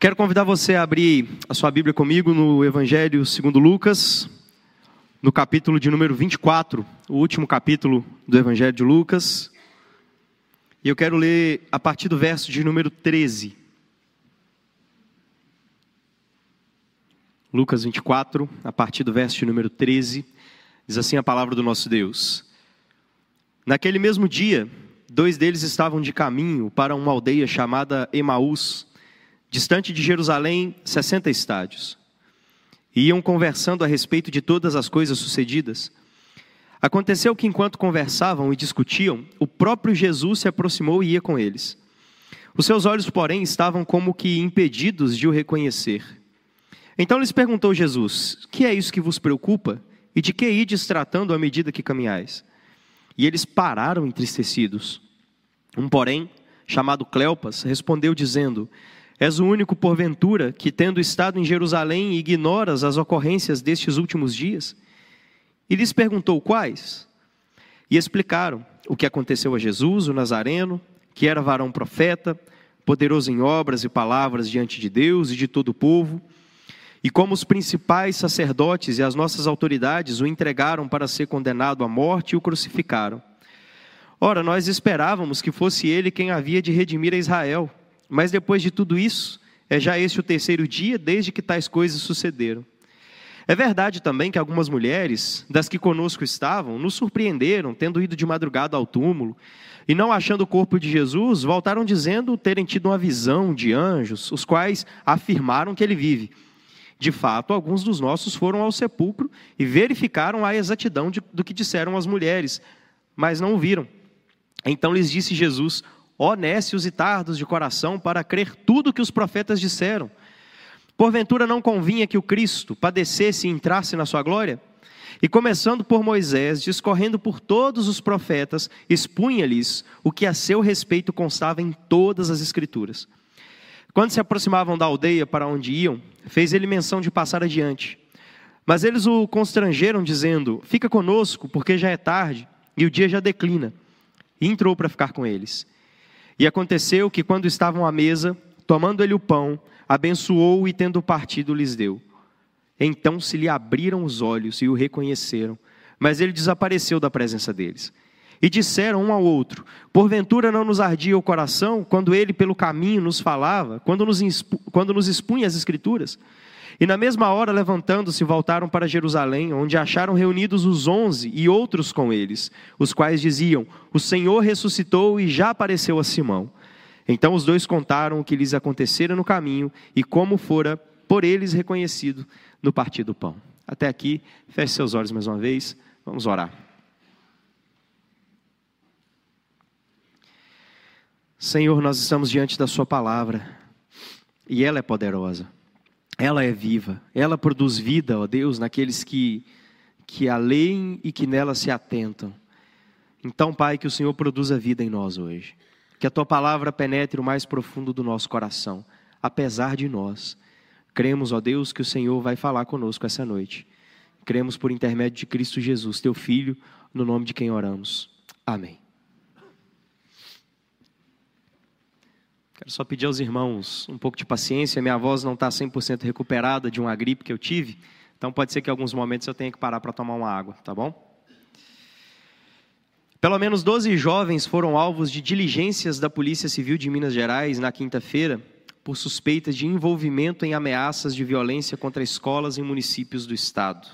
Quero convidar você a abrir a sua Bíblia comigo no Evangelho segundo Lucas, no capítulo de número 24, o último capítulo do Evangelho de Lucas. E eu quero ler a partir do verso de número 13. Lucas 24, a partir do verso de número 13, diz assim a palavra do nosso Deus. Naquele mesmo dia, dois deles estavam de caminho para uma aldeia chamada Emaús, distante de Jerusalém, 60 estádios. E iam conversando a respeito de todas as coisas sucedidas. Aconteceu que, enquanto conversavam e discutiam, o próprio Jesus se aproximou e ia com eles. Os seus olhos, porém, estavam como que impedidos de o reconhecer. Então lhes perguntou Jesus: Que é isso que vos preocupa? E de que ides tratando à medida que caminhais? E eles pararam entristecidos. Um, porém, chamado Cleopas, respondeu dizendo: És o único, porventura, que, tendo estado em Jerusalém, ignoras as ocorrências destes últimos dias? E lhes perguntou quais? E explicaram o que aconteceu a Jesus, o Nazareno, que era varão profeta, poderoso em obras e palavras diante de Deus e de todo o povo, e como os principais sacerdotes e as nossas autoridades o entregaram para ser condenado à morte e o crucificaram. Ora, nós esperávamos que fosse ele quem havia de redimir a Israel. Mas depois de tudo isso, é já este o terceiro dia desde que tais coisas sucederam. É verdade também que algumas mulheres, das que conosco estavam, nos surpreenderam, tendo ido de madrugada ao túmulo, e não achando o corpo de Jesus, voltaram dizendo terem tido uma visão de anjos, os quais afirmaram que ele vive. De fato, alguns dos nossos foram ao sepulcro e verificaram a exatidão de, do que disseram as mulheres, mas não o viram. Então lhes disse Jesus: ó nécios e tardos de coração, para crer tudo que os profetas disseram. Porventura não convinha que o Cristo padecesse e entrasse na sua glória? E começando por Moisés, discorrendo por todos os profetas, expunha-lhes o que a seu respeito constava em todas as Escrituras. Quando se aproximavam da aldeia para onde iam, fez ele menção de passar adiante. Mas eles o constrangeram, dizendo: Fica conosco, porque já é tarde e o dia já declina. E entrou para ficar com eles. E aconteceu que, quando estavam à mesa, tomando ele o pão, abençoou e, tendo partido, lhes deu. Então se lhe abriram os olhos e o reconheceram, mas ele desapareceu da presença deles. E disseram um ao outro: Porventura não nos ardia o coração quando ele pelo caminho nos falava, quando nos expunha as Escrituras? E na mesma hora, levantando-se, voltaram para Jerusalém, onde acharam reunidos os onze e outros com eles, os quais diziam: O Senhor ressuscitou e já apareceu a Simão. Então os dois contaram o que lhes acontecera no caminho e como fora por eles reconhecido no partir do pão. Até aqui, feche seus olhos mais uma vez, vamos orar. Senhor, nós estamos diante da Sua palavra e ela é poderosa ela é viva, ela produz vida, ó Deus, naqueles que, que a leem e que nela se atentam. Então, Pai, que o Senhor produza vida em nós hoje. Que a tua palavra penetre o mais profundo do nosso coração, apesar de nós. Cremos, ó Deus, que o Senhor vai falar conosco essa noite. Cremos por intermédio de Cristo Jesus, teu Filho, no nome de quem oramos. Amém. Quero só pedir aos irmãos um pouco de paciência. Minha voz não está 100% recuperada de uma gripe que eu tive, então pode ser que em alguns momentos eu tenha que parar para tomar uma água, tá bom? Pelo menos 12 jovens foram alvos de diligências da Polícia Civil de Minas Gerais na quinta-feira por suspeitas de envolvimento em ameaças de violência contra escolas em municípios do estado.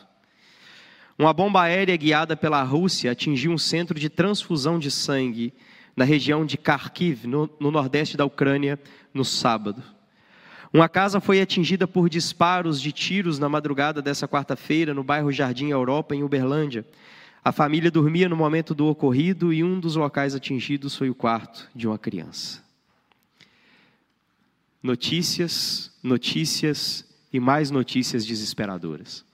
Uma bomba aérea guiada pela Rússia atingiu um centro de transfusão de sangue na região de Kharkiv, no, no nordeste da Ucrânia, no sábado. Uma casa foi atingida por disparos de tiros na madrugada dessa quarta-feira no bairro Jardim Europa, em Uberlândia. A família dormia no momento do ocorrido e um dos locais atingidos foi o quarto de uma criança. Notícias, notícias e mais notícias desesperadoras.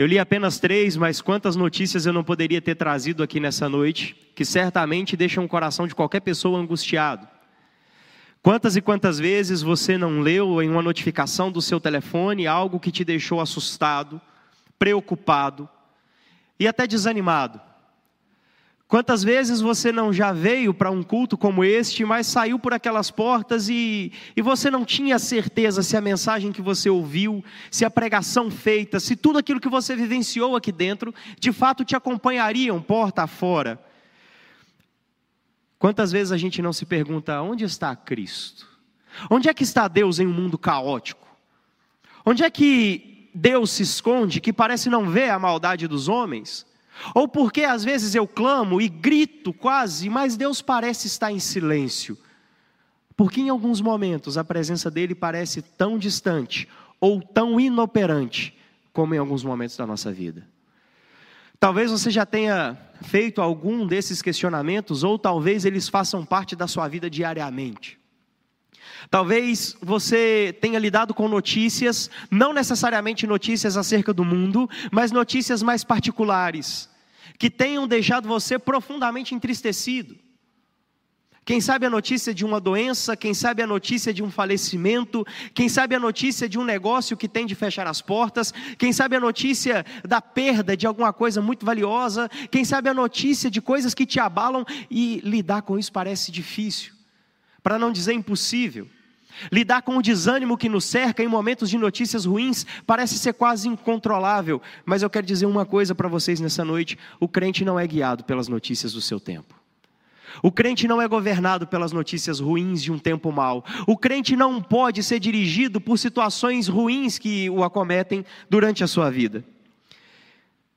Eu li apenas três, mas quantas notícias eu não poderia ter trazido aqui nessa noite, que certamente deixam o coração de qualquer pessoa angustiado. Quantas e quantas vezes você não leu em uma notificação do seu telefone algo que te deixou assustado, preocupado e até desanimado? Quantas vezes você não já veio para um culto como este, mas saiu por aquelas portas e, e você não tinha certeza se a mensagem que você ouviu, se a pregação feita, se tudo aquilo que você vivenciou aqui dentro, de fato te acompanhariam porta afora? Quantas vezes a gente não se pergunta: onde está Cristo? Onde é que está Deus em um mundo caótico? Onde é que Deus se esconde, que parece não ver a maldade dos homens? Ou porque às vezes eu clamo e grito quase, mas Deus parece estar em silêncio. Porque em alguns momentos a presença dele parece tão distante ou tão inoperante como em alguns momentos da nossa vida. Talvez você já tenha feito algum desses questionamentos, ou talvez eles façam parte da sua vida diariamente. Talvez você tenha lidado com notícias, não necessariamente notícias acerca do mundo, mas notícias mais particulares, que tenham deixado você profundamente entristecido. Quem sabe a notícia de uma doença, quem sabe a notícia de um falecimento, quem sabe a notícia de um negócio que tem de fechar as portas, quem sabe a notícia da perda de alguma coisa muito valiosa, quem sabe a notícia de coisas que te abalam e lidar com isso parece difícil, para não dizer impossível. Lidar com o desânimo que nos cerca em momentos de notícias ruins parece ser quase incontrolável, mas eu quero dizer uma coisa para vocês nessa noite: o crente não é guiado pelas notícias do seu tempo. O crente não é governado pelas notícias ruins de um tempo mau. O crente não pode ser dirigido por situações ruins que o acometem durante a sua vida.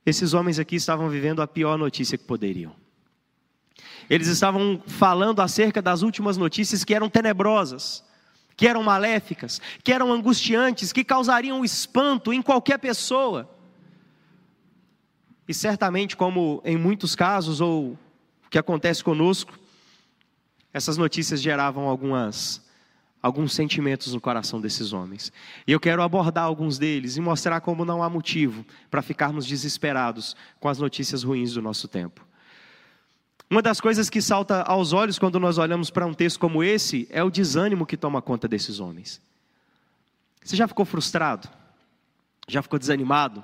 Esses homens aqui estavam vivendo a pior notícia que poderiam. Eles estavam falando acerca das últimas notícias que eram tenebrosas que eram maléficas, que eram angustiantes, que causariam espanto em qualquer pessoa. E certamente, como em muitos casos, ou o que acontece conosco, essas notícias geravam algumas, alguns sentimentos no coração desses homens. E eu quero abordar alguns deles e mostrar como não há motivo para ficarmos desesperados com as notícias ruins do nosso tempo. Uma das coisas que salta aos olhos quando nós olhamos para um texto como esse é o desânimo que toma conta desses homens. Você já ficou frustrado? Já ficou desanimado?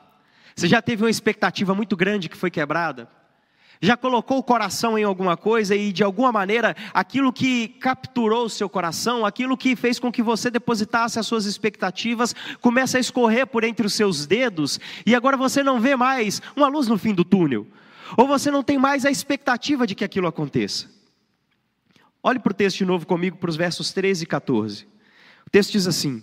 Você já teve uma expectativa muito grande que foi quebrada? Já colocou o coração em alguma coisa e de alguma maneira aquilo que capturou o seu coração, aquilo que fez com que você depositasse as suas expectativas, começa a escorrer por entre os seus dedos e agora você não vê mais uma luz no fim do túnel ou você não tem mais a expectativa de que aquilo aconteça. Olhe para o texto de novo comigo, para os versos 13 e 14. O texto diz assim: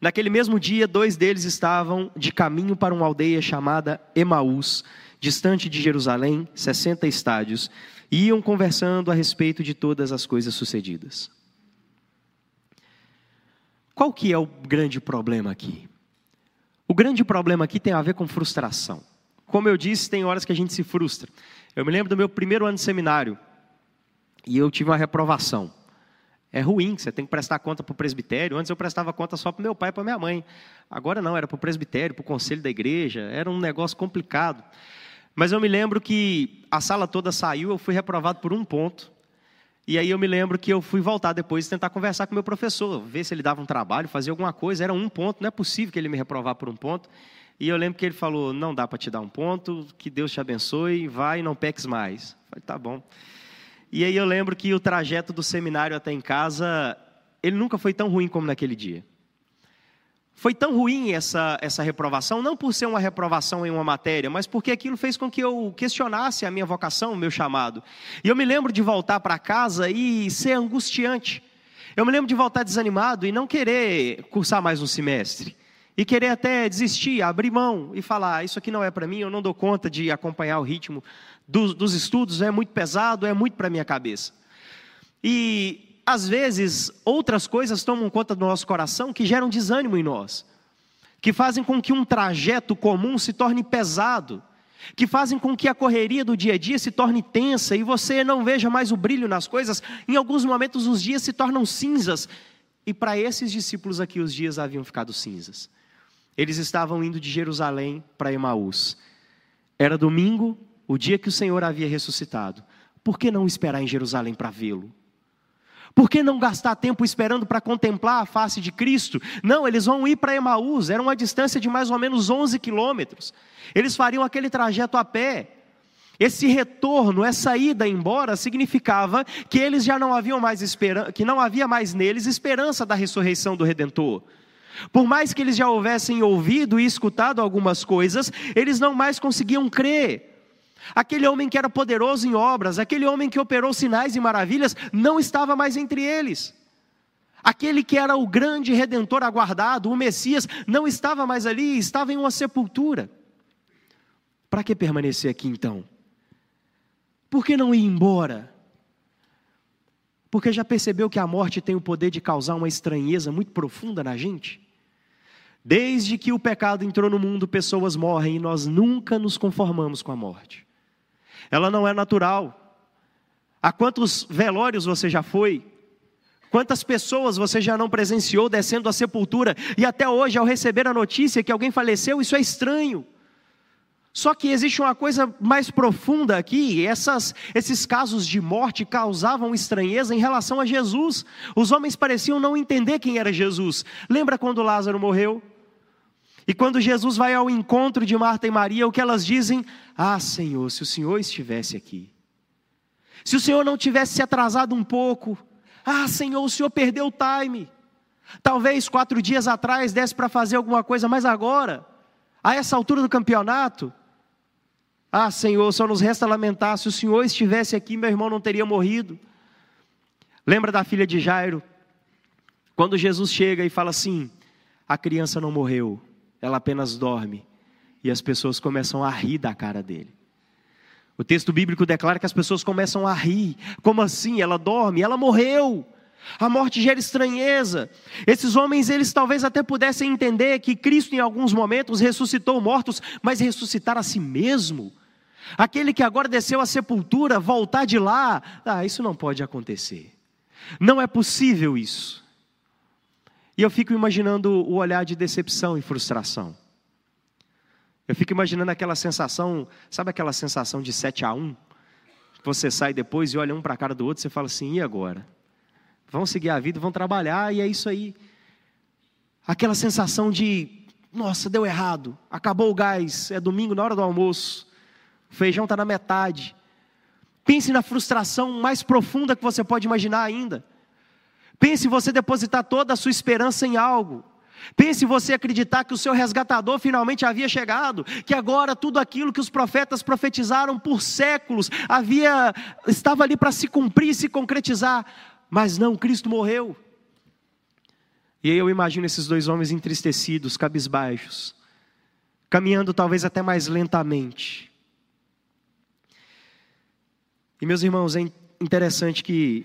Naquele mesmo dia, dois deles estavam de caminho para uma aldeia chamada Emaús, distante de Jerusalém, 60 estádios, e iam conversando a respeito de todas as coisas sucedidas. Qual que é o grande problema aqui? O grande problema aqui tem a ver com frustração. Como eu disse, tem horas que a gente se frustra. Eu me lembro do meu primeiro ano de seminário e eu tive uma reprovação. É ruim, você tem que prestar conta para o presbitério. Antes eu prestava conta só para meu pai e para minha mãe. Agora não, era para o presbitério, para o conselho da igreja. Era um negócio complicado. Mas eu me lembro que a sala toda saiu, eu fui reprovado por um ponto. E aí eu me lembro que eu fui voltar depois e tentar conversar com meu professor, ver se ele dava um trabalho, fazer alguma coisa. Era um ponto, não é possível que ele me reprovar por um ponto. E eu lembro que ele falou: não dá para te dar um ponto, que Deus te abençoe, vai e não peques mais. Eu falei, tá bom. E aí eu lembro que o trajeto do seminário até em casa, ele nunca foi tão ruim como naquele dia. Foi tão ruim essa, essa reprovação, não por ser uma reprovação em uma matéria, mas porque aquilo fez com que eu questionasse a minha vocação, o meu chamado. E eu me lembro de voltar para casa e ser angustiante. Eu me lembro de voltar desanimado e não querer cursar mais um semestre. E querer até desistir, abrir mão e falar: ah, Isso aqui não é para mim, eu não dou conta de acompanhar o ritmo dos, dos estudos, é muito pesado, é muito para minha cabeça. E às vezes, outras coisas tomam conta do nosso coração que geram desânimo em nós, que fazem com que um trajeto comum se torne pesado, que fazem com que a correria do dia a dia se torne tensa e você não veja mais o brilho nas coisas. Em alguns momentos, os dias se tornam cinzas. E para esses discípulos aqui, os dias haviam ficado cinzas. Eles estavam indo de Jerusalém para Emaús. Era domingo, o dia que o Senhor havia ressuscitado. Por que não esperar em Jerusalém para vê-lo? Por que não gastar tempo esperando para contemplar a face de Cristo? Não, eles vão ir para Emaús, era uma distância de mais ou menos 11 quilômetros. Eles fariam aquele trajeto a pé. Esse retorno, essa ida embora, significava que eles já não haviam mais esperança, que não havia mais neles esperança da ressurreição do Redentor. Por mais que eles já houvessem ouvido e escutado algumas coisas, eles não mais conseguiam crer. Aquele homem que era poderoso em obras, aquele homem que operou sinais e maravilhas, não estava mais entre eles. Aquele que era o grande redentor aguardado, o Messias, não estava mais ali, estava em uma sepultura. Para que permanecer aqui então? Por que não ir embora? Porque já percebeu que a morte tem o poder de causar uma estranheza muito profunda na gente? Desde que o pecado entrou no mundo, pessoas morrem e nós nunca nos conformamos com a morte ela não é natural. A quantos velórios você já foi? Quantas pessoas você já não presenciou descendo à sepultura e até hoje, ao receber a notícia que alguém faleceu, isso é estranho. Só que existe uma coisa mais profunda aqui: essas, esses casos de morte causavam estranheza em relação a Jesus. Os homens pareciam não entender quem era Jesus. Lembra quando Lázaro morreu? E quando Jesus vai ao encontro de Marta e Maria, o que elas dizem? Ah, Senhor, se o Senhor estivesse aqui. Se o Senhor não tivesse se atrasado um pouco. Ah, Senhor, o Senhor perdeu o time. Talvez quatro dias atrás desse para fazer alguma coisa, mas agora, a essa altura do campeonato. Ah, Senhor, só nos resta lamentar. Se o Senhor estivesse aqui, meu irmão não teria morrido. Lembra da filha de Jairo? Quando Jesus chega e fala assim: a criança não morreu, ela apenas dorme. E as pessoas começam a rir da cara dele. O texto bíblico declara que as pessoas começam a rir. Como assim? Ela dorme, ela morreu. A morte gera estranheza. Esses homens, eles talvez até pudessem entender que Cristo, em alguns momentos, ressuscitou mortos, mas ressuscitar a si mesmo. Aquele que agora desceu à sepultura, voltar de lá, ah, isso não pode acontecer. Não é possível isso. E eu fico imaginando o olhar de decepção e frustração. Eu fico imaginando aquela sensação, sabe aquela sensação de 7 a 1? Você sai depois e olha um para a cara do outro e você fala assim: e agora? Vão seguir a vida, vão trabalhar e é isso aí. Aquela sensação de, nossa, deu errado, acabou o gás, é domingo na hora do almoço, o feijão está na metade. Pense na frustração mais profunda que você pode imaginar ainda. Pense você depositar toda a sua esperança em algo. Pense você acreditar que o seu resgatador finalmente havia chegado, que agora tudo aquilo que os profetas profetizaram por séculos havia estava ali para se cumprir se concretizar, mas não, Cristo morreu. E aí eu imagino esses dois homens entristecidos, cabisbaixos, caminhando talvez até mais lentamente. E meus irmãos, é interessante que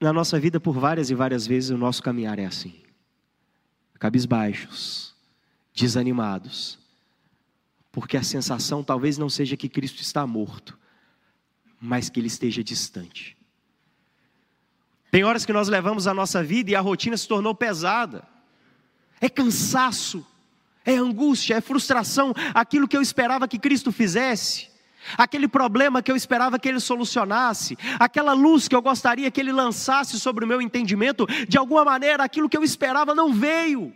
na nossa vida, por várias e várias vezes, o nosso caminhar é assim: cabisbaixos, desanimados, porque a sensação talvez não seja que Cristo está morto, mas que Ele esteja distante. Tem horas que nós levamos a nossa vida e a rotina se tornou pesada, é cansaço, é angústia, é frustração, aquilo que eu esperava que Cristo fizesse aquele problema que eu esperava que ele solucionasse, aquela luz que eu gostaria que ele lançasse sobre o meu entendimento, de alguma maneira aquilo que eu esperava não veio.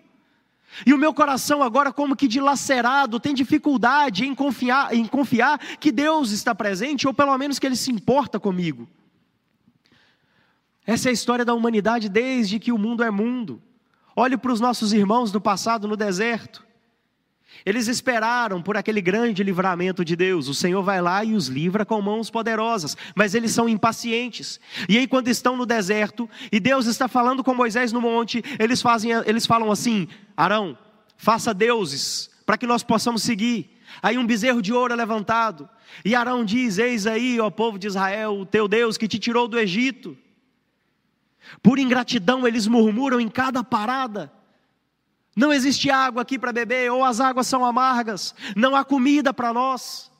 E o meu coração agora, como que dilacerado, tem dificuldade em confiar, em confiar que Deus está presente, ou pelo menos que Ele se importa comigo. Essa é a história da humanidade desde que o mundo é mundo. Olhe para os nossos irmãos do passado no deserto. Eles esperaram por aquele grande livramento de Deus. O Senhor vai lá e os livra com mãos poderosas, mas eles são impacientes. E aí, quando estão no deserto e Deus está falando com Moisés no monte, eles, fazem, eles falam assim: Arão, faça deuses para que nós possamos seguir. Aí um bezerro de ouro é levantado, e Arão diz: Eis aí, ó povo de Israel, o teu Deus que te tirou do Egito. Por ingratidão, eles murmuram em cada parada. Não existe água aqui para beber, ou as águas são amargas, não há comida para nós.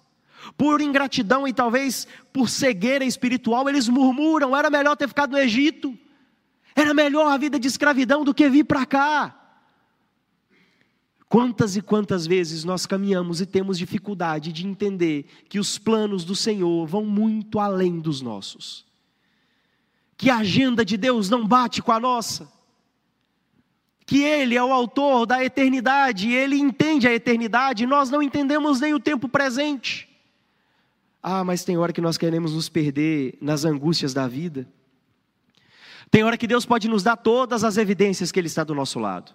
Por ingratidão e talvez por cegueira espiritual, eles murmuram: era melhor ter ficado no Egito, era melhor a vida de escravidão do que vir para cá. Quantas e quantas vezes nós caminhamos e temos dificuldade de entender que os planos do Senhor vão muito além dos nossos que a agenda de Deus não bate com a nossa, que Ele é o autor da eternidade, Ele entende a eternidade, nós não entendemos nem o tempo presente. Ah, mas tem hora que nós queremos nos perder nas angústias da vida. Tem hora que Deus pode nos dar todas as evidências que Ele está do nosso lado.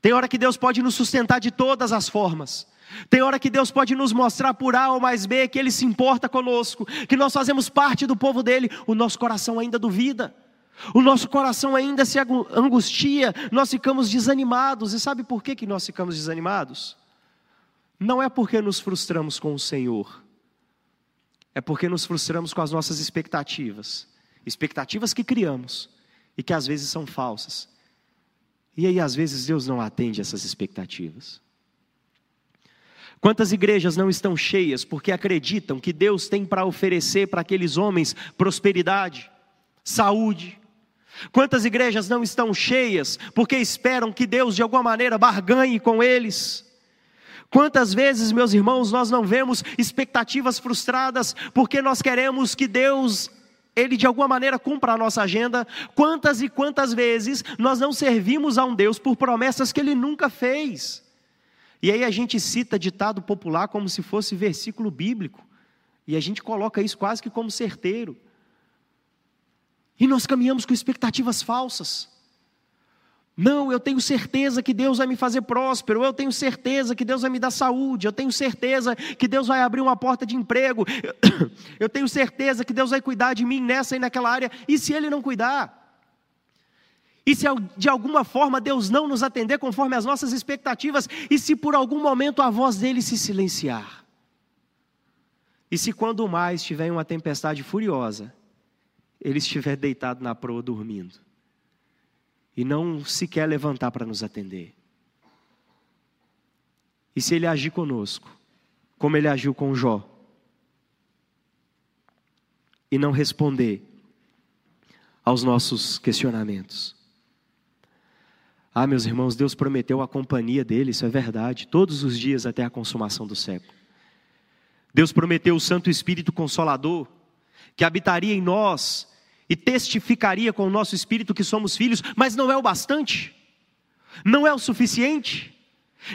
Tem hora que Deus pode nos sustentar de todas as formas. Tem hora que Deus pode nos mostrar por A ou mais B que Ele se importa conosco, que nós fazemos parte do povo dele, o nosso coração ainda duvida, o nosso coração ainda se angustia, nós ficamos desanimados. E sabe por que, que nós ficamos desanimados? Não é porque nos frustramos com o Senhor, é porque nos frustramos com as nossas expectativas, expectativas que criamos e que às vezes são falsas. E aí, às vezes, Deus não atende essas expectativas. Quantas igrejas não estão cheias porque acreditam que Deus tem para oferecer para aqueles homens prosperidade, saúde? Quantas igrejas não estão cheias porque esperam que Deus de alguma maneira barganhe com eles? Quantas vezes, meus irmãos, nós não vemos expectativas frustradas porque nós queremos que Deus ele de alguma maneira cumpra a nossa agenda. Quantas e quantas vezes nós não servimos a um Deus por promessas que ele nunca fez? E aí a gente cita ditado popular como se fosse versículo bíblico. E a gente coloca isso quase que como certeiro. E nós caminhamos com expectativas falsas. Não, eu tenho certeza que Deus vai me fazer próspero, eu tenho certeza que Deus vai me dar saúde, eu tenho certeza que Deus vai abrir uma porta de emprego, eu tenho certeza que Deus vai cuidar de mim nessa e naquela área, e se Ele não cuidar? E se de alguma forma Deus não nos atender conforme as nossas expectativas, e se por algum momento a voz dele se silenciar? E se quando mais estiver em uma tempestade furiosa, ele estiver deitado na proa dormindo, e não se quer levantar para nos atender? E se ele agir conosco, como ele agiu com Jó, e não responder aos nossos questionamentos? Ah, meus irmãos, Deus prometeu a companhia dele, isso é verdade, todos os dias até a consumação do século. Deus prometeu o Santo Espírito Consolador, que habitaria em nós e testificaria com o nosso espírito que somos filhos, mas não é o bastante, não é o suficiente.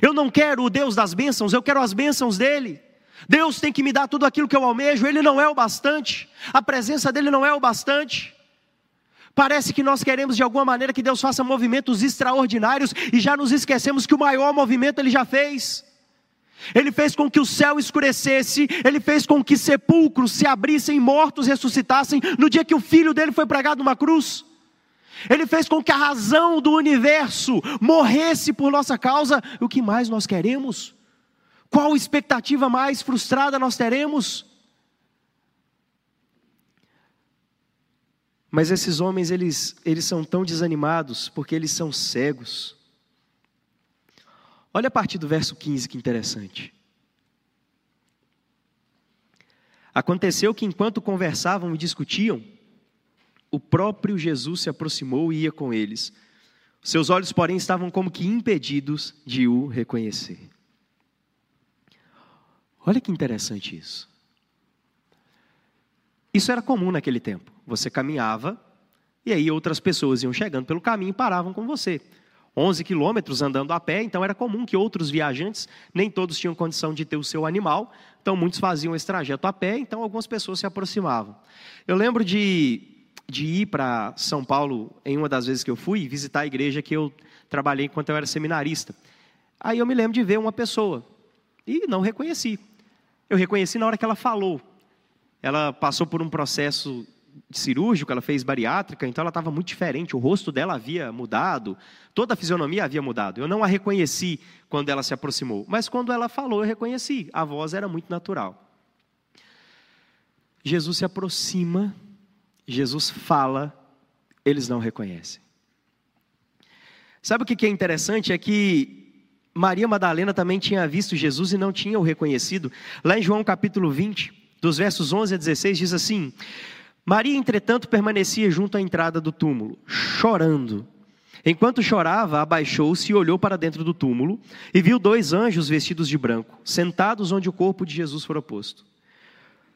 Eu não quero o Deus das bênçãos, eu quero as bênçãos dele. Deus tem que me dar tudo aquilo que eu almejo, ele não é o bastante, a presença dele não é o bastante. Parece que nós queremos de alguma maneira que Deus faça movimentos extraordinários e já nos esquecemos que o maior movimento ele já fez. Ele fez com que o céu escurecesse, ele fez com que sepulcros se abrissem, mortos ressuscitassem no dia que o filho dele foi pregado numa cruz. Ele fez com que a razão do universo morresse por nossa causa. O que mais nós queremos? Qual expectativa mais frustrada nós teremos? Mas esses homens, eles, eles são tão desanimados porque eles são cegos. Olha a partir do verso 15 que interessante. Aconteceu que enquanto conversavam e discutiam, o próprio Jesus se aproximou e ia com eles. Seus olhos, porém, estavam como que impedidos de o reconhecer. Olha que interessante isso. Isso era comum naquele tempo. Você caminhava e aí outras pessoas iam chegando pelo caminho e paravam com você. 11 quilômetros andando a pé, então era comum que outros viajantes, nem todos tinham condição de ter o seu animal, então muitos faziam esse trajeto a pé, então algumas pessoas se aproximavam. Eu lembro de, de ir para São Paulo, em uma das vezes que eu fui, visitar a igreja que eu trabalhei enquanto eu era seminarista. Aí eu me lembro de ver uma pessoa, e não reconheci. Eu reconheci na hora que ela falou. Ela passou por um processo cirúrgico, ela fez bariátrica, então ela estava muito diferente, o rosto dela havia mudado, toda a fisionomia havia mudado. Eu não a reconheci quando ela se aproximou, mas quando ela falou, eu reconheci, a voz era muito natural. Jesus se aproxima, Jesus fala, eles não reconhecem. Sabe o que é interessante? É que Maria Madalena também tinha visto Jesus e não tinha o reconhecido. Lá em João capítulo 20, dos versos 11 a 16, diz assim: Maria, entretanto, permanecia junto à entrada do túmulo, chorando. Enquanto chorava, abaixou-se e olhou para dentro do túmulo e viu dois anjos vestidos de branco, sentados onde o corpo de Jesus fora posto.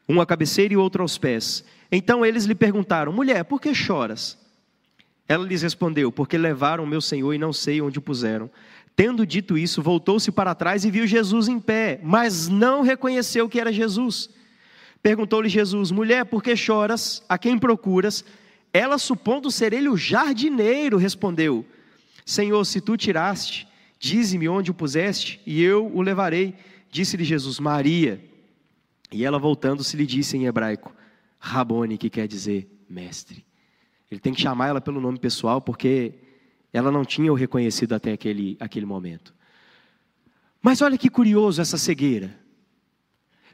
um à cabeceira e outro aos pés. Então eles lhe perguntaram: Mulher, por que choras? Ela lhes respondeu: Porque levaram meu senhor e não sei onde o puseram. Tendo dito isso, voltou-se para trás e viu Jesus em pé, mas não reconheceu que era Jesus. Perguntou-lhe Jesus: Mulher, por que choras? A quem procuras? Ela, supondo ser ele o jardineiro, respondeu: Senhor, se tu tiraste, dize-me onde o puseste, e eu o levarei. Disse-lhe Jesus: Maria. E ela, voltando-se, lhe disse em hebraico: Rabone, que quer dizer mestre. Ele tem que chamar ela pelo nome pessoal, porque ela não tinha o reconhecido até aquele, aquele momento. Mas olha que curioso essa cegueira.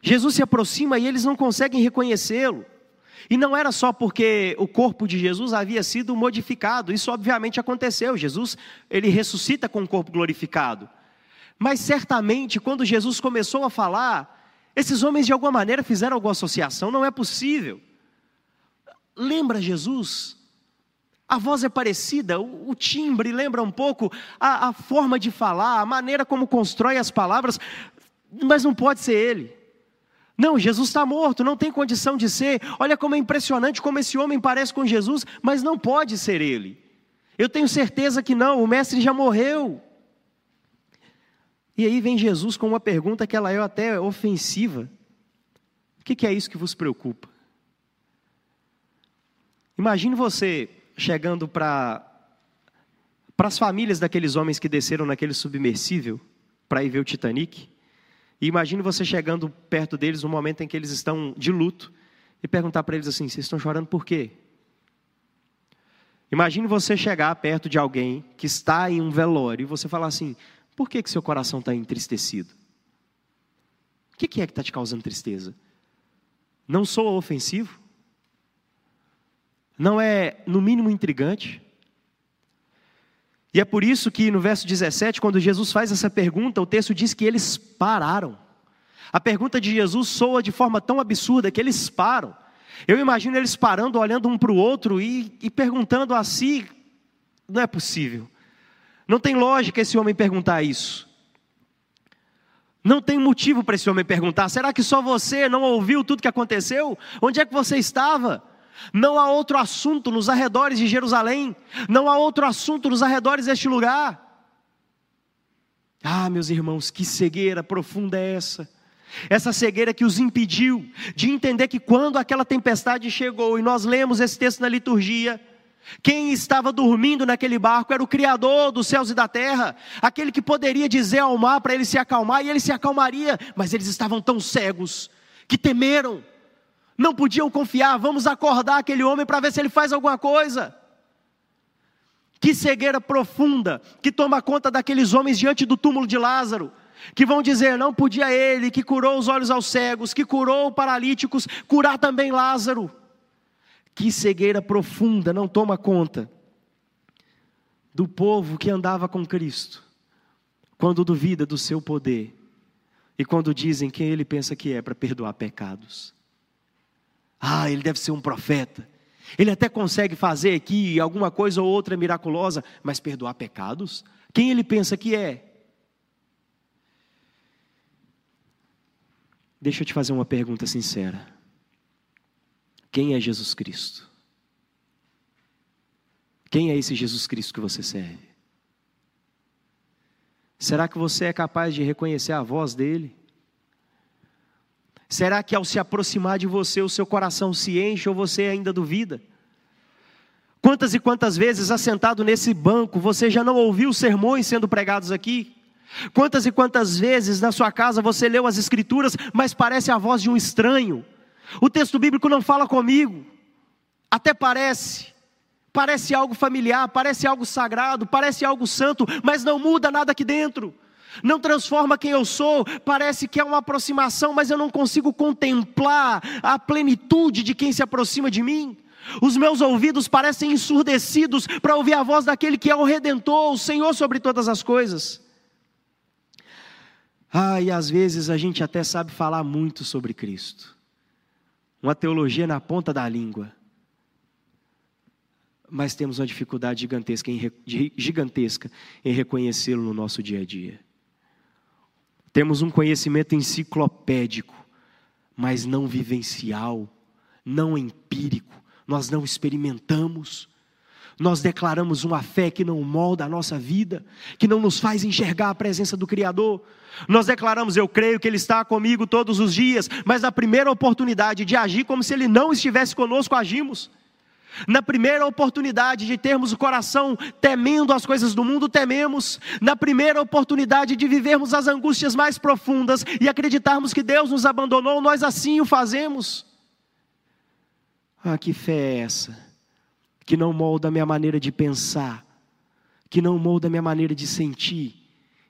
Jesus se aproxima e eles não conseguem reconhecê-lo. E não era só porque o corpo de Jesus havia sido modificado, isso obviamente aconteceu. Jesus, ele ressuscita com o corpo glorificado. Mas certamente, quando Jesus começou a falar, esses homens de alguma maneira fizeram alguma associação, não é possível. Lembra Jesus? A voz é parecida, o, o timbre lembra um pouco a, a forma de falar, a maneira como constrói as palavras, mas não pode ser ele. Não, Jesus está morto, não tem condição de ser. Olha como é impressionante como esse homem parece com Jesus, mas não pode ser ele. Eu tenho certeza que não, o mestre já morreu. E aí vem Jesus com uma pergunta que ela é até ofensiva. O que é isso que vos preocupa? Imagine você chegando para para as famílias daqueles homens que desceram naquele submersível para ir ver o Titanic. E imagine você chegando perto deles no momento em que eles estão de luto e perguntar para eles assim: vocês estão chorando por quê? Imagine você chegar perto de alguém que está em um velório e você falar assim: por que, que seu coração está entristecido? O que, que é que está te causando tristeza? Não sou ofensivo? não é, no mínimo, intrigante? E é por isso que no verso 17, quando Jesus faz essa pergunta, o texto diz que eles pararam. A pergunta de Jesus soa de forma tão absurda que eles param. Eu imagino eles parando, olhando um para o outro e, e perguntando a si: não é possível. Não tem lógica esse homem perguntar isso. Não tem motivo para esse homem perguntar: será que só você não ouviu tudo que aconteceu? Onde é que você estava? Não há outro assunto nos arredores de Jerusalém, não há outro assunto nos arredores deste lugar. Ah, meus irmãos, que cegueira profunda é essa? Essa cegueira que os impediu de entender que quando aquela tempestade chegou, e nós lemos esse texto na liturgia, quem estava dormindo naquele barco era o Criador dos céus e da terra, aquele que poderia dizer ao mar para ele se acalmar, e ele se acalmaria, mas eles estavam tão cegos que temeram não podiam confiar, vamos acordar aquele homem para ver se ele faz alguma coisa. Que cegueira profunda que toma conta daqueles homens diante do túmulo de Lázaro, que vão dizer: não podia ele, que curou os olhos aos cegos, que curou paralíticos, curar também Lázaro. Que cegueira profunda não toma conta do povo que andava com Cristo, quando duvida do seu poder e quando dizem quem ele pensa que é para perdoar pecados. Ah, ele deve ser um profeta. Ele até consegue fazer aqui alguma coisa ou outra miraculosa, mas perdoar pecados? Quem ele pensa que é? Deixa eu te fazer uma pergunta sincera. Quem é Jesus Cristo? Quem é esse Jesus Cristo que você serve? Será que você é capaz de reconhecer a voz dele? Será que ao se aproximar de você, o seu coração se enche ou você ainda duvida? Quantas e quantas vezes, assentado nesse banco, você já não ouviu sermões sendo pregados aqui? Quantas e quantas vezes na sua casa você leu as Escrituras, mas parece a voz de um estranho? O texto bíblico não fala comigo, até parece, parece algo familiar, parece algo sagrado, parece algo santo, mas não muda nada aqui dentro não transforma quem eu sou, parece que é uma aproximação, mas eu não consigo contemplar a plenitude de quem se aproxima de mim. Os meus ouvidos parecem ensurdecidos para ouvir a voz daquele que é o Redentor, o Senhor sobre todas as coisas. Ah, e às vezes a gente até sabe falar muito sobre Cristo, uma teologia na ponta da língua, mas temos uma dificuldade gigantesca em, gigantesca em reconhecê-lo no nosso dia a dia. Temos um conhecimento enciclopédico, mas não vivencial, não empírico. Nós não experimentamos. Nós declaramos uma fé que não molda a nossa vida, que não nos faz enxergar a presença do Criador. Nós declaramos, eu creio que Ele está comigo todos os dias, mas na primeira oportunidade de agir como se Ele não estivesse conosco, agimos. Na primeira oportunidade de termos o coração temendo as coisas do mundo, tememos. Na primeira oportunidade de vivermos as angústias mais profundas e acreditarmos que Deus nos abandonou, nós assim o fazemos. Ah, que fé é essa? Que não molda a minha maneira de pensar, que não molda a minha maneira de sentir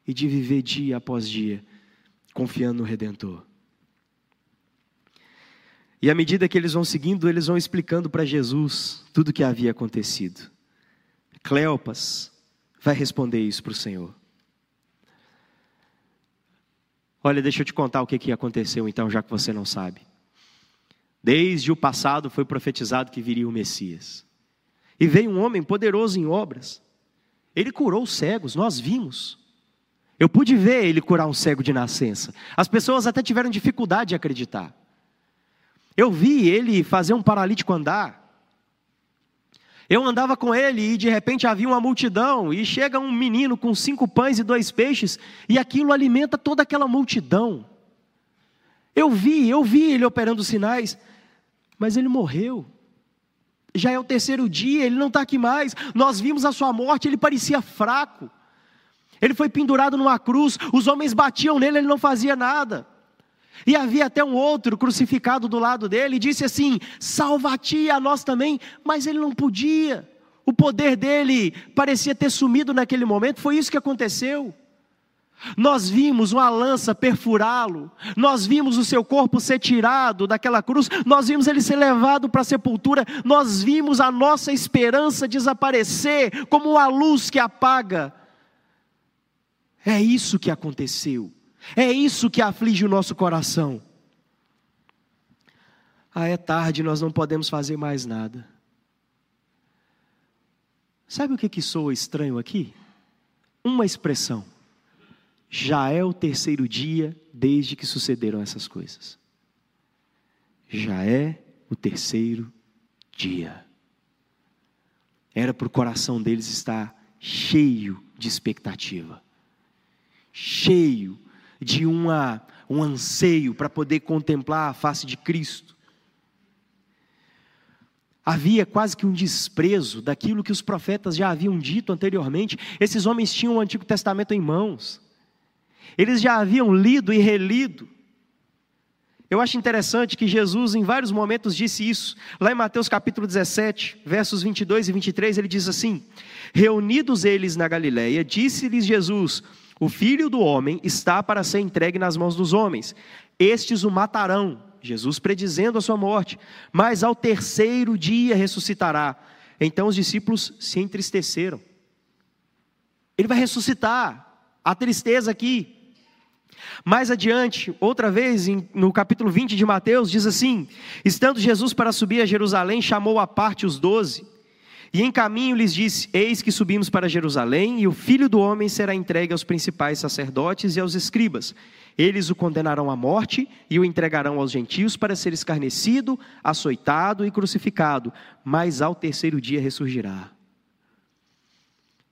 e de viver dia após dia, confiando no Redentor. E à medida que eles vão seguindo, eles vão explicando para Jesus tudo o que havia acontecido. Cleopas vai responder isso para o Senhor. Olha, deixa eu te contar o que, que aconteceu então, já que você não sabe. Desde o passado foi profetizado que viria o Messias. E veio um homem poderoso em obras. Ele curou os cegos, nós vimos. Eu pude ver ele curar um cego de nascença. As pessoas até tiveram dificuldade de acreditar. Eu vi ele fazer um paralítico andar. Eu andava com ele e de repente havia uma multidão, e chega um menino com cinco pães e dois peixes, e aquilo alimenta toda aquela multidão. Eu vi, eu vi ele operando sinais, mas ele morreu. Já é o terceiro dia, ele não está aqui mais. Nós vimos a sua morte, ele parecia fraco. Ele foi pendurado numa cruz, os homens batiam nele, ele não fazia nada. E havia até um outro crucificado do lado dele e disse assim: Salva a a nós também. Mas ele não podia. O poder dele parecia ter sumido naquele momento. Foi isso que aconteceu. Nós vimos uma lança perfurá-lo, nós vimos o seu corpo ser tirado daquela cruz, nós vimos ele ser levado para a sepultura, nós vimos a nossa esperança desaparecer como uma luz que apaga. É isso que aconteceu. É isso que aflige o nosso coração. Ah, é tarde, nós não podemos fazer mais nada. Sabe o que, que soa estranho aqui? Uma expressão. Já é o terceiro dia desde que sucederam essas coisas. Já é o terceiro dia. Era para o coração deles estar cheio de expectativa, cheio de uma, um anseio para poder contemplar a face de Cristo. Havia quase que um desprezo daquilo que os profetas já haviam dito anteriormente. Esses homens tinham o Antigo Testamento em mãos, eles já haviam lido e relido. Eu acho interessante que Jesus, em vários momentos, disse isso. Lá em Mateus capítulo 17, versos 22 e 23, ele diz assim: Reunidos eles na Galiléia, disse-lhes Jesus: o filho do homem está para ser entregue nas mãos dos homens. Estes o matarão, Jesus predizendo a sua morte, mas ao terceiro dia ressuscitará. Então os discípulos se entristeceram. Ele vai ressuscitar. A tristeza aqui. Mais adiante, outra vez, no capítulo 20 de Mateus, diz assim: Estando Jesus para subir a Jerusalém, chamou à parte os doze e em caminho lhes disse: Eis que subimos para Jerusalém, e o filho do homem será entregue aos principais sacerdotes e aos escribas. Eles o condenarão à morte e o entregarão aos gentios para ser escarnecido, açoitado e crucificado, mas ao terceiro dia ressurgirá.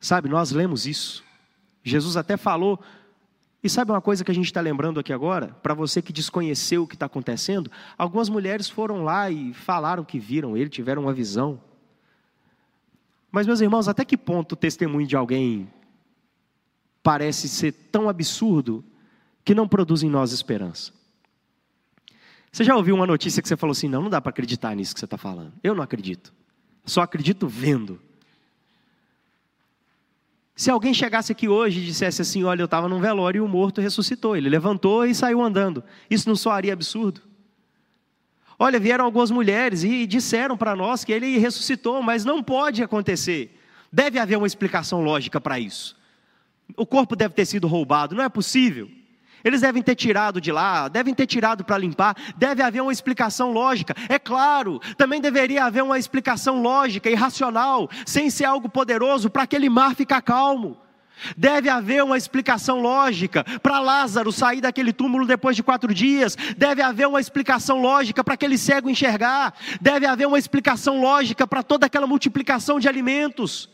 Sabe, nós lemos isso. Jesus até falou. E sabe uma coisa que a gente está lembrando aqui agora? Para você que desconheceu o que está acontecendo, algumas mulheres foram lá e falaram que viram ele, tiveram uma visão. Mas, meus irmãos, até que ponto o testemunho de alguém parece ser tão absurdo que não produz em nós esperança? Você já ouviu uma notícia que você falou assim: não, não dá para acreditar nisso que você está falando? Eu não acredito. Só acredito vendo. Se alguém chegasse aqui hoje e dissesse assim: olha, eu estava num velório e o morto ressuscitou, ele levantou e saiu andando, isso não soaria absurdo? Olha, vieram algumas mulheres e disseram para nós que ele ressuscitou, mas não pode acontecer. Deve haver uma explicação lógica para isso. O corpo deve ter sido roubado, não é possível. Eles devem ter tirado de lá, devem ter tirado para limpar, deve haver uma explicação lógica. É claro, também deveria haver uma explicação lógica e racional, sem ser algo poderoso, para aquele mar ficar calmo. Deve haver uma explicação lógica para Lázaro sair daquele túmulo depois de quatro dias. Deve haver uma explicação lógica para aquele cego enxergar. Deve haver uma explicação lógica para toda aquela multiplicação de alimentos.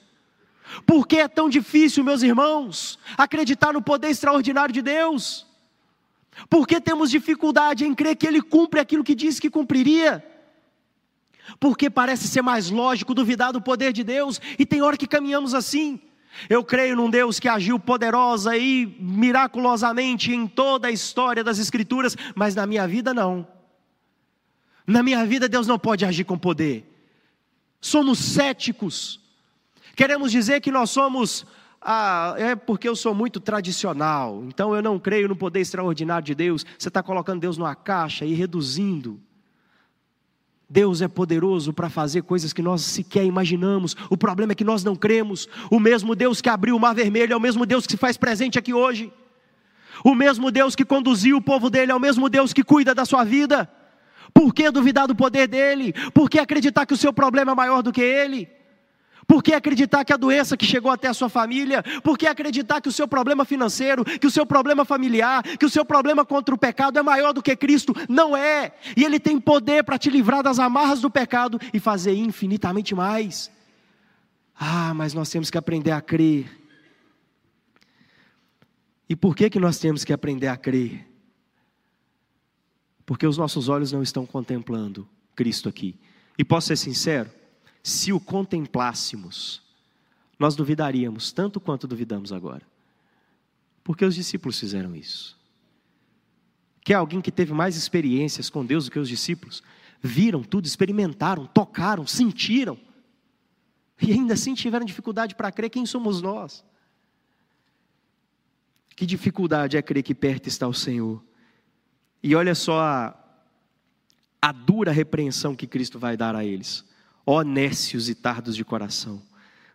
Por que é tão difícil, meus irmãos, acreditar no poder extraordinário de Deus? Por que temos dificuldade em crer que Ele cumpre aquilo que disse que cumpriria? Porque parece ser mais lógico duvidar do poder de Deus, e tem hora que caminhamos assim. Eu creio num Deus que agiu poderosa e miraculosamente em toda a história das Escrituras, mas na minha vida não. Na minha vida Deus não pode agir com poder. Somos céticos. Queremos dizer que nós somos ah, é porque eu sou muito tradicional, então eu não creio no poder extraordinário de Deus. Você está colocando Deus numa caixa e reduzindo. Deus é poderoso para fazer coisas que nós sequer imaginamos. O problema é que nós não cremos. O mesmo Deus que abriu o mar vermelho é o mesmo Deus que se faz presente aqui hoje. O mesmo Deus que conduziu o povo dele é o mesmo Deus que cuida da sua vida. Por que duvidar do poder dele? Por que acreditar que o seu problema é maior do que ele? Por que acreditar que a doença que chegou até a sua família? Por que acreditar que o seu problema financeiro, que o seu problema familiar, que o seu problema contra o pecado é maior do que Cristo? Não é. E Ele tem poder para te livrar das amarras do pecado e fazer infinitamente mais. Ah, mas nós temos que aprender a crer. E por que, que nós temos que aprender a crer? Porque os nossos olhos não estão contemplando Cristo aqui. E posso ser sincero? Se o contemplássemos, nós duvidaríamos tanto quanto duvidamos agora. Porque os discípulos fizeram isso. Que é alguém que teve mais experiências com Deus do que os discípulos, viram tudo, experimentaram, tocaram, sentiram, e ainda assim tiveram dificuldade para crer quem somos nós. Que dificuldade é crer que perto está o Senhor. E olha só a, a dura repreensão que Cristo vai dar a eles ó nécios e tardos de coração,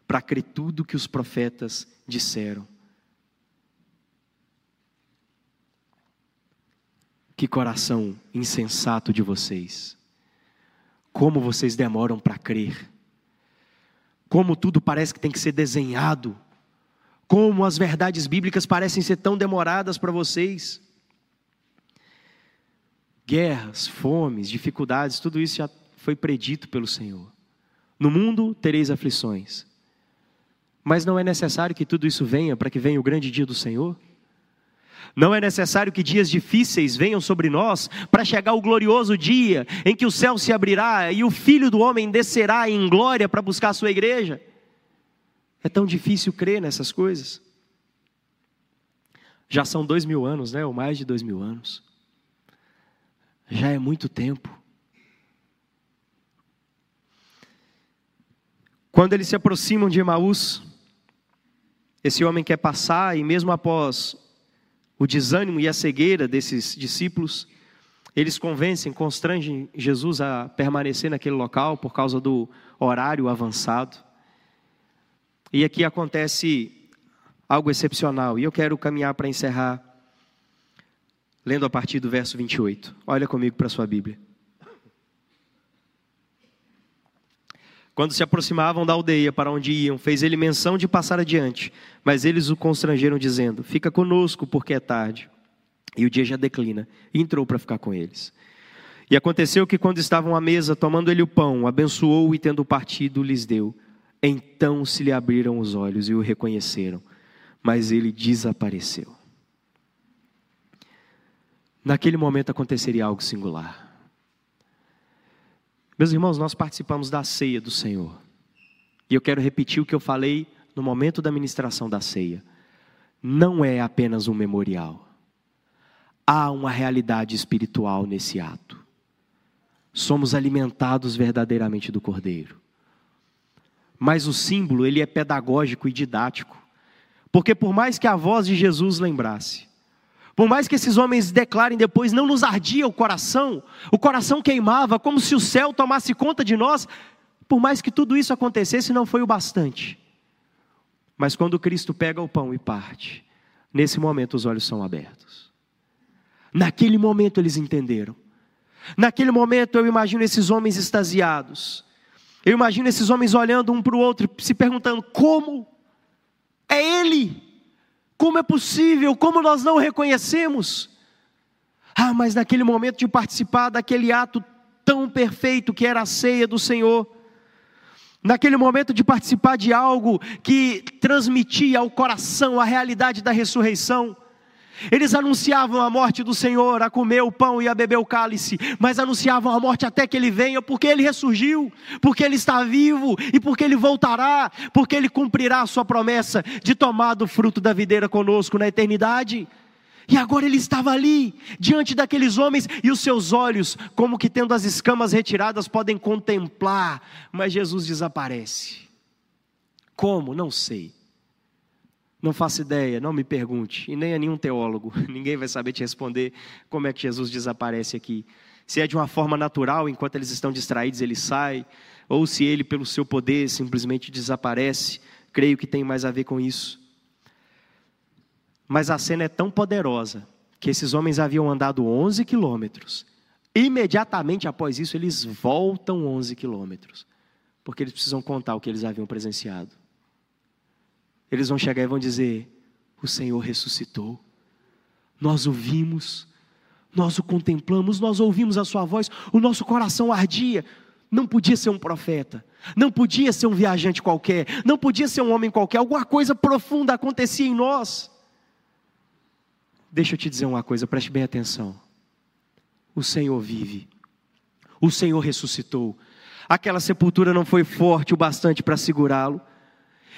para crer tudo que os profetas disseram. Que coração insensato de vocês. Como vocês demoram para crer. Como tudo parece que tem que ser desenhado. Como as verdades bíblicas parecem ser tão demoradas para vocês. Guerras, fomes, dificuldades, tudo isso já foi predito pelo Senhor. No mundo tereis aflições. Mas não é necessário que tudo isso venha para que venha o grande dia do Senhor? Não é necessário que dias difíceis venham sobre nós para chegar o glorioso dia em que o céu se abrirá e o Filho do Homem descerá em glória para buscar a sua igreja? É tão difícil crer nessas coisas. Já são dois mil anos, né? Ou mais de dois mil anos. Já é muito tempo. Quando eles se aproximam de Emaús, esse homem quer passar e mesmo após o desânimo e a cegueira desses discípulos, eles convencem, constrangem Jesus a permanecer naquele local por causa do horário avançado. E aqui acontece algo excepcional, e eu quero caminhar para encerrar lendo a partir do verso 28. Olha comigo para a sua Bíblia. Quando se aproximavam da aldeia para onde iam, fez ele menção de passar adiante, mas eles o constrangeram, dizendo: Fica conosco, porque é tarde. E o dia já declina. E entrou para ficar com eles. E aconteceu que, quando estavam à mesa, tomando ele o pão, abençoou e, tendo partido, lhes deu. Então se lhe abriram os olhos e o reconheceram, mas ele desapareceu. Naquele momento aconteceria algo singular. Meus irmãos, nós participamos da ceia do Senhor. E eu quero repetir o que eu falei no momento da ministração da ceia. Não é apenas um memorial. Há uma realidade espiritual nesse ato. Somos alimentados verdadeiramente do Cordeiro. Mas o símbolo, ele é pedagógico e didático. Porque por mais que a voz de Jesus lembrasse, por mais que esses homens declarem depois, não nos ardia o coração, o coração queimava, como se o céu tomasse conta de nós. Por mais que tudo isso acontecesse, não foi o bastante. Mas quando Cristo pega o pão e parte, nesse momento os olhos são abertos. Naquele momento eles entenderam. Naquele momento eu imagino esses homens extasiados. Eu imagino esses homens olhando um para o outro, se perguntando: como? É Ele! Como é possível? Como nós não reconhecemos? Ah, mas naquele momento de participar daquele ato tão perfeito que era a ceia do Senhor, naquele momento de participar de algo que transmitia ao coração a realidade da ressurreição, eles anunciavam a morte do Senhor, a comer o pão e a beber o cálice, mas anunciavam a morte até que ele venha, porque ele ressurgiu, porque ele está vivo e porque ele voltará, porque ele cumprirá a sua promessa de tomar do fruto da videira conosco na eternidade. E agora ele estava ali, diante daqueles homens, e os seus olhos, como que tendo as escamas retiradas, podem contemplar, mas Jesus desaparece. Como? Não sei. Não faço ideia, não me pergunte, e nem a nenhum teólogo, ninguém vai saber te responder como é que Jesus desaparece aqui. Se é de uma forma natural, enquanto eles estão distraídos, ele sai, ou se ele, pelo seu poder, simplesmente desaparece, creio que tem mais a ver com isso. Mas a cena é tão poderosa que esses homens haviam andado 11 quilômetros. Imediatamente após isso, eles voltam 11 quilômetros, porque eles precisam contar o que eles haviam presenciado. Eles vão chegar e vão dizer: O Senhor ressuscitou. Nós o vimos, nós o contemplamos, nós ouvimos a Sua voz, o nosso coração ardia. Não podia ser um profeta, não podia ser um viajante qualquer, não podia ser um homem qualquer, alguma coisa profunda acontecia em nós. Deixa eu te dizer uma coisa, preste bem atenção. O Senhor vive, o Senhor ressuscitou. Aquela sepultura não foi forte o bastante para segurá-lo.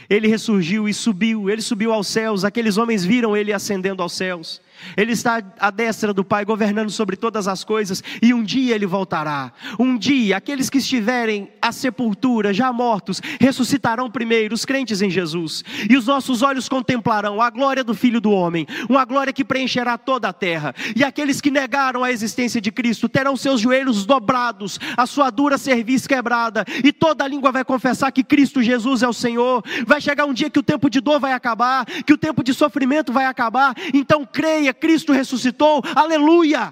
Ele ressurgiu e subiu, ele subiu aos céus, aqueles homens viram ele ascendendo aos céus. Ele está à destra do Pai, governando sobre todas as coisas, e um dia ele voltará. Um dia, aqueles que estiverem à sepultura, já mortos, ressuscitarão primeiro, os crentes em Jesus, e os nossos olhos contemplarão a glória do Filho do Homem, uma glória que preencherá toda a terra. E aqueles que negaram a existência de Cristo terão seus joelhos dobrados, a sua dura cerviz quebrada, e toda a língua vai confessar que Cristo Jesus é o Senhor. Vai chegar um dia que o tempo de dor vai acabar, que o tempo de sofrimento vai acabar, então creia Cristo ressuscitou, aleluia.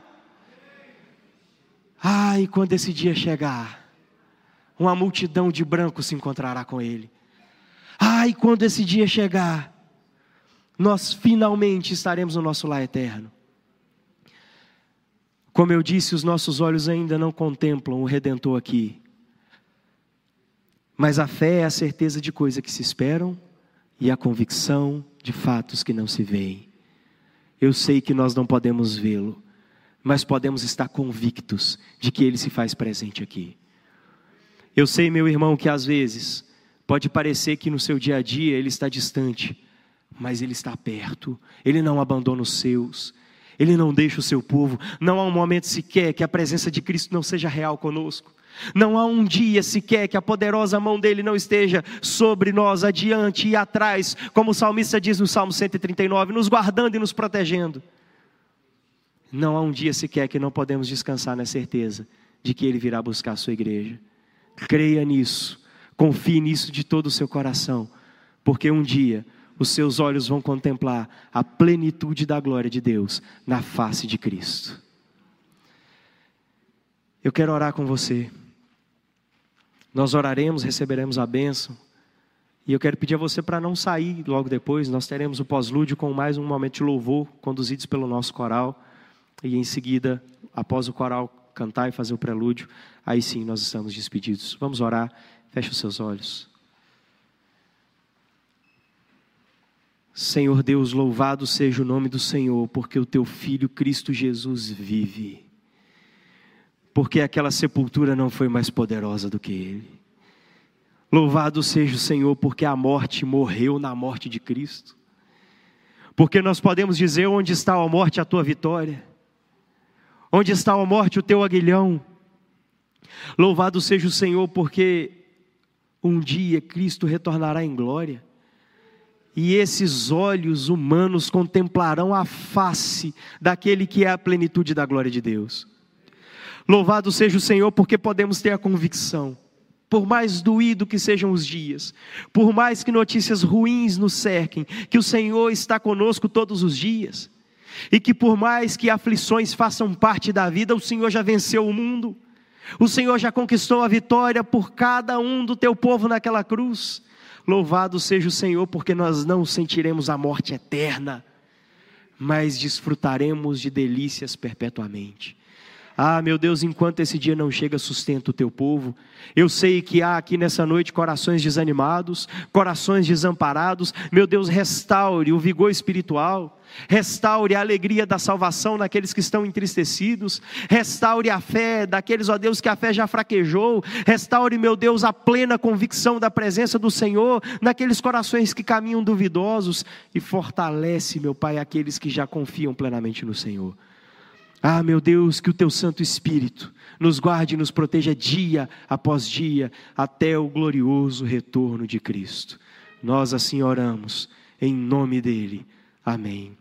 Ai, quando esse dia chegar, uma multidão de brancos se encontrará com Ele. Ai, quando esse dia chegar, nós finalmente estaremos no nosso lar eterno. Como eu disse, os nossos olhos ainda não contemplam o Redentor aqui. Mas a fé é a certeza de coisas que se esperam e a convicção de fatos que não se veem. Eu sei que nós não podemos vê-lo, mas podemos estar convictos de que ele se faz presente aqui. Eu sei, meu irmão, que às vezes pode parecer que no seu dia a dia ele está distante, mas ele está perto, ele não abandona os seus, ele não deixa o seu povo, não há um momento sequer que a presença de Cristo não seja real conosco. Não há um dia sequer que a poderosa mão dele não esteja sobre nós, adiante e atrás, como o salmista diz no Salmo 139, nos guardando e nos protegendo. Não há um dia sequer que não podemos descansar na certeza de que ele virá buscar a sua igreja. Creia nisso, confie nisso de todo o seu coração, porque um dia os seus olhos vão contemplar a plenitude da glória de Deus na face de Cristo. Eu quero orar com você. Nós oraremos, receberemos a bênção. E eu quero pedir a você para não sair logo depois. Nós teremos o pós-lúdio com mais um momento de louvor, conduzidos pelo nosso coral. E em seguida, após o coral cantar e fazer o prelúdio, aí sim nós estamos despedidos. Vamos orar. Feche os seus olhos. Senhor Deus, louvado seja o nome do Senhor, porque o teu filho Cristo Jesus vive porque aquela sepultura não foi mais poderosa do que ele. Louvado seja o Senhor, porque a morte morreu na morte de Cristo. Porque nós podemos dizer: onde está a morte, a tua vitória? Onde está a morte, o teu aguilhão? Louvado seja o Senhor, porque um dia Cristo retornará em glória, e esses olhos humanos contemplarão a face daquele que é a plenitude da glória de Deus. Louvado seja o Senhor, porque podemos ter a convicção, por mais doído que sejam os dias, por mais que notícias ruins nos cerquem, que o Senhor está conosco todos os dias, e que por mais que aflições façam parte da vida, o Senhor já venceu o mundo, o Senhor já conquistou a vitória por cada um do teu povo naquela cruz. Louvado seja o Senhor, porque nós não sentiremos a morte eterna, mas desfrutaremos de delícias perpetuamente. Ah, meu Deus, enquanto esse dia não chega, sustenta o teu povo. Eu sei que há aqui nessa noite corações desanimados, corações desamparados. Meu Deus, restaure o vigor espiritual, restaure a alegria da salvação naqueles que estão entristecidos, restaure a fé daqueles, ó Deus, que a fé já fraquejou, restaure, meu Deus, a plena convicção da presença do Senhor naqueles corações que caminham duvidosos e fortalece, meu Pai, aqueles que já confiam plenamente no Senhor. Ah, meu Deus, que o teu Santo Espírito nos guarde e nos proteja dia após dia, até o glorioso retorno de Cristo. Nós assim oramos, em nome dEle. Amém.